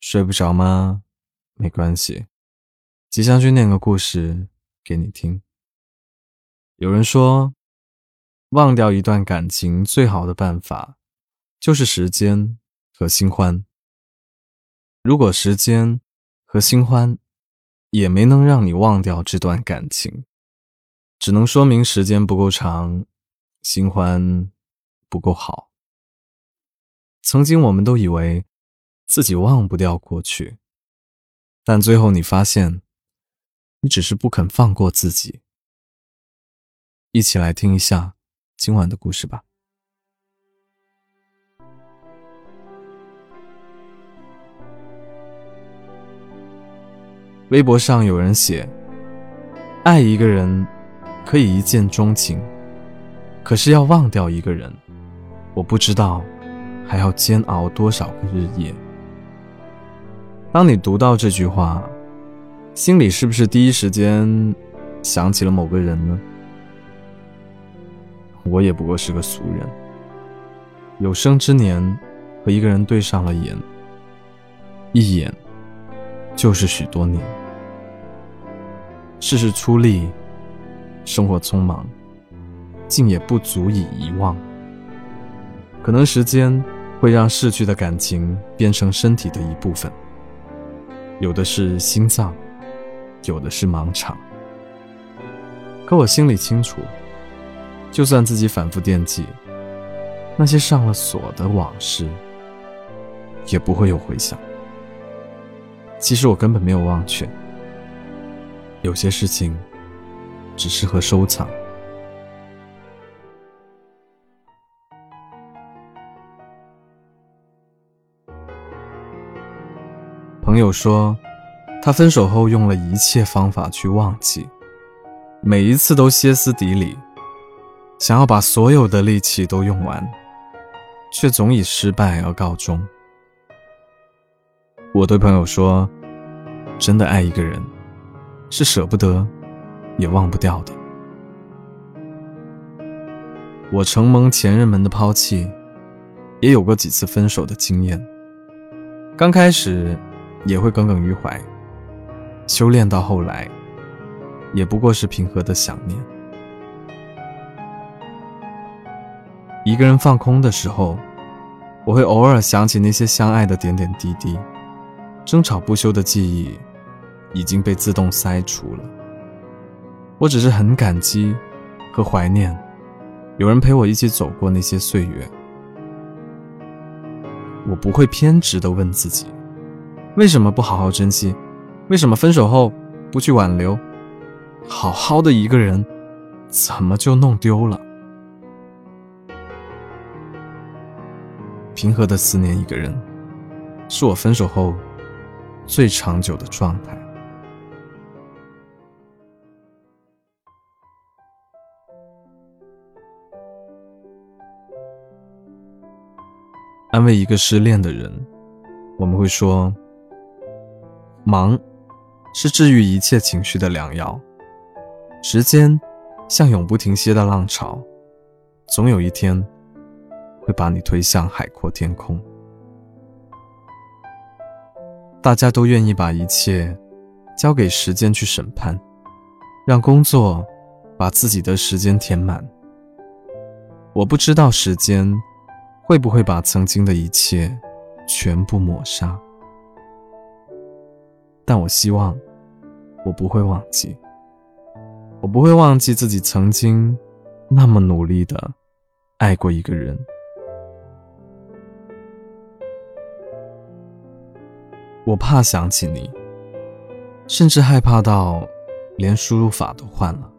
睡不着吗？没关系，吉祥君念个故事给你听。有人说，忘掉一段感情最好的办法，就是时间和新欢。如果时间和新欢也没能让你忘掉这段感情，只能说明时间不够长，新欢不够好。曾经我们都以为。自己忘不掉过去，但最后你发现，你只是不肯放过自己。一起来听一下今晚的故事吧。微博上有人写：“爱一个人可以一见钟情，可是要忘掉一个人，我不知道还要煎熬多少个日夜。”当你读到这句话，心里是不是第一时间想起了某个人呢？我也不过是个俗人，有生之年和一个人对上了眼，一眼就是许多年。世事出力，生活匆忙，竟也不足以遗忘。可能时间会让逝去的感情变成身体的一部分。有的是心脏，有的是盲肠。可我心里清楚，就算自己反复惦记那些上了锁的往事，也不会有回响。其实我根本没有忘却，有些事情只适合收藏。朋友说，他分手后用了一切方法去忘记，每一次都歇斯底里，想要把所有的力气都用完，却总以失败而告终。我对朋友说，真的爱一个人，是舍不得，也忘不掉的。我承蒙前任们的抛弃，也有过几次分手的经验。刚开始。也会耿耿于怀，修炼到后来，也不过是平和的想念。一个人放空的时候，我会偶尔想起那些相爱的点点滴滴，争吵不休的记忆已经被自动筛除了。我只是很感激和怀念，有人陪我一起走过那些岁月。我不会偏执的问自己。为什么不好好珍惜？为什么分手后不去挽留？好好的一个人，怎么就弄丢了？平和的思念一个人，是我分手后最长久的状态。安慰一个失恋的人，我们会说。忙，是治愈一切情绪的良药。时间，像永不停歇的浪潮，总有一天，会把你推向海阔天空。大家都愿意把一切交给时间去审判，让工作把自己的时间填满。我不知道时间会不会把曾经的一切全部抹杀。但我希望，我不会忘记，我不会忘记自己曾经那么努力的爱过一个人。我怕想起你，甚至害怕到连输入法都换了。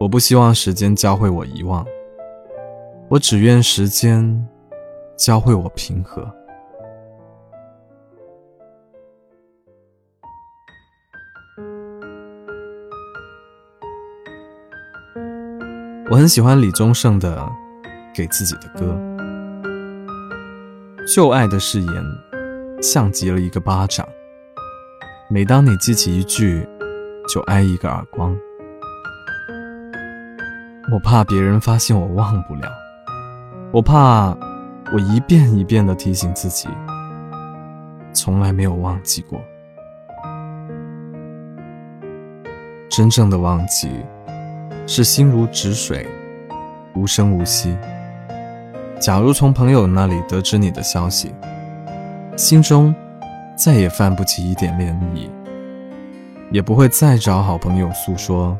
我不希望时间教会我遗忘，我只愿时间教会我平和。我很喜欢李宗盛的《给自己的歌》，旧爱的誓言像极了一个巴掌，每当你记起一句，就挨一个耳光。我怕别人发现我忘不了，我怕我一遍一遍的提醒自己，从来没有忘记过。真正的忘记，是心如止水，无声无息。假如从朋友那里得知你的消息，心中再也泛不起一点涟漪，也不会再找好朋友诉说，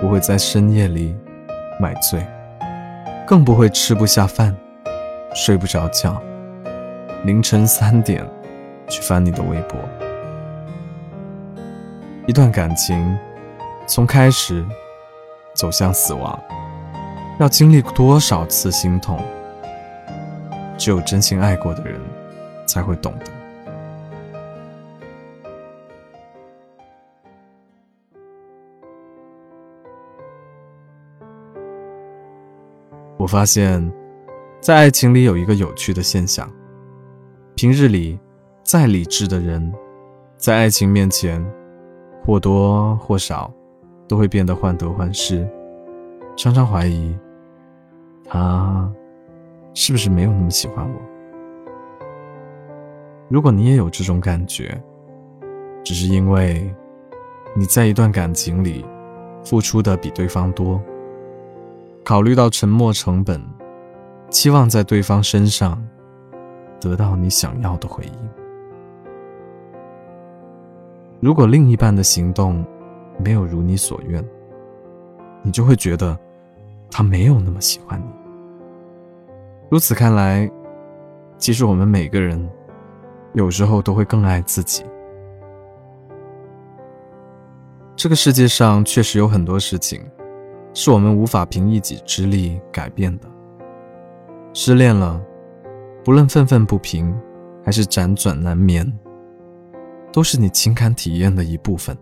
不会在深夜里买醉，更不会吃不下饭，睡不着觉，凌晨三点去翻你的微博。一段感情，从开始走向死亡，要经历多少次心痛？只有真心爱过的人，才会懂得。我发现，在爱情里有一个有趣的现象：平日里再理智的人，在爱情面前。或多或少，都会变得患得患失，常常怀疑他是不是没有那么喜欢我。如果你也有这种感觉，只是因为你在一段感情里付出的比对方多，考虑到沉默成本，期望在对方身上得到你想要的回应。如果另一半的行动没有如你所愿，你就会觉得他没有那么喜欢你。如此看来，其实我们每个人有时候都会更爱自己。这个世界上确实有很多事情是我们无法凭一己之力改变的。失恋了，不论愤愤不平还是辗转难眠。都是你情感体验的一部分。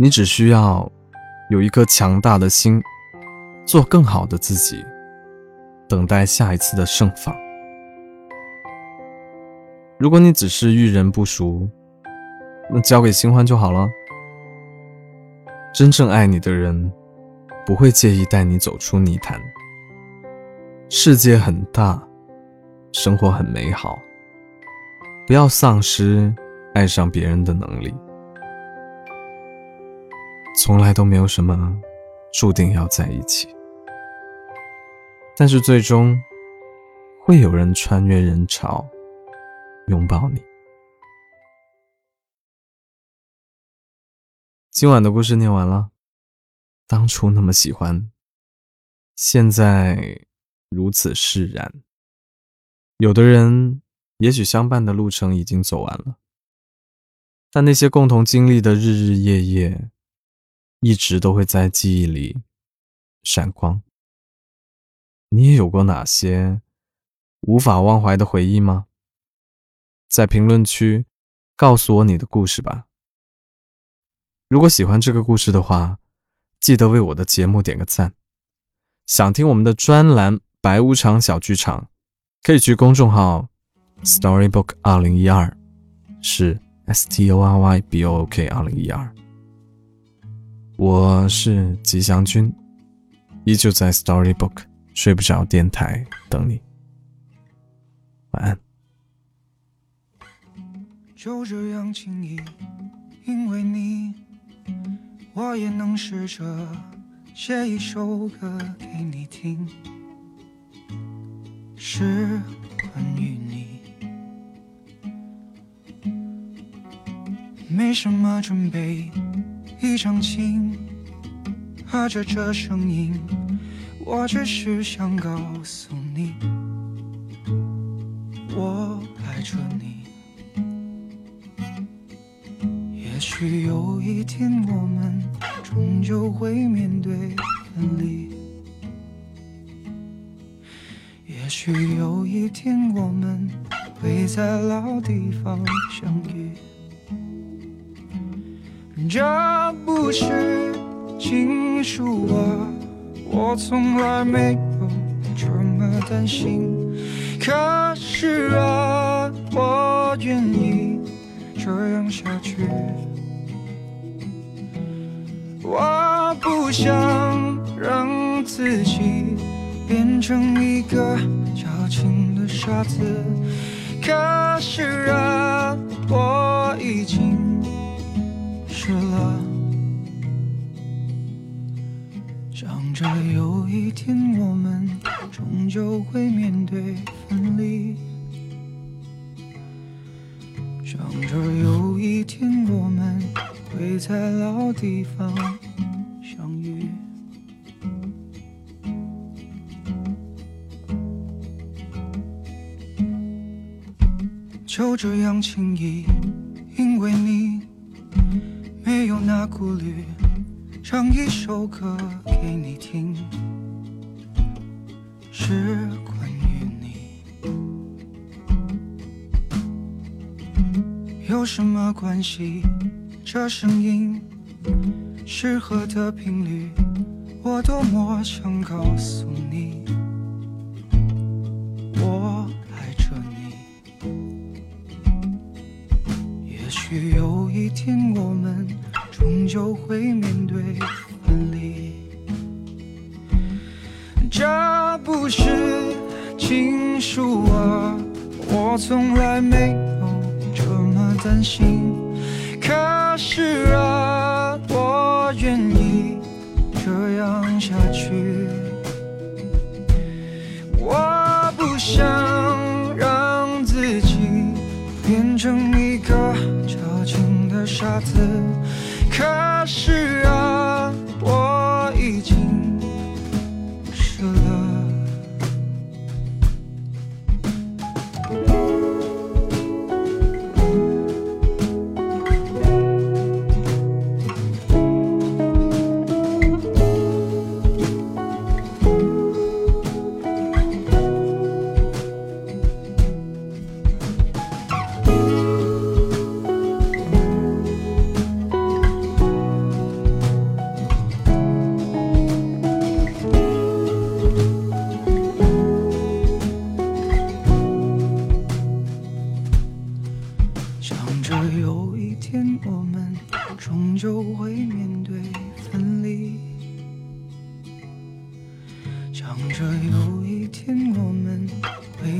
你只需要有一颗强大的心，做更好的自己，等待下一次的盛放。如果你只是遇人不淑，那交给新欢就好了。真正爱你的人，不会介意带你走出泥潭。世界很大，生活很美好，不要丧失。爱上别人的能力，从来都没有什么注定要在一起，但是最终会有人穿越人潮拥抱你。今晚的故事念完了，当初那么喜欢，现在如此释然。有的人也许相伴的路程已经走完了。但那些共同经历的日日夜夜，一直都会在记忆里闪光。你也有过哪些无法忘怀的回忆吗？在评论区告诉我你的故事吧。如果喜欢这个故事的话，记得为我的节目点个赞。想听我们的专栏《白无常小剧场》，可以去公众号 Storybook 二零一二，是。S T O R Y B O O K 二零一二，我是吉祥君，依旧在 Storybook 睡不着电台等你，晚安。就这样轻易，因为你，我也能试着写一首歌给你听，是关于你。没什么准备，一场情，和着这声音，我只是想告诉你，我爱着你。也许有一天我们终究会面对分离，也许有一天我们会在老地方相遇。这不是情书啊，我从来没有这么担心。可是啊，我愿意这样下去。我不想让自己变成一个矫情的傻子。可是啊，我已经了。想着有一天我们终究会面对分离，想着有一天我们会在老地方相遇。就这样轻易，因为你顾虑，唱一首歌给你听，是关于你。有什么关系？这声音适合的频率，我多么想告诉你，我爱着你。也许有一天我们终究会面对分离，这不是情书啊，我从来没有这么担心。可是啊，我愿意这样下去，我不想让自己变成一个矫情的傻子。可是啊，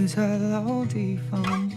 在老地方。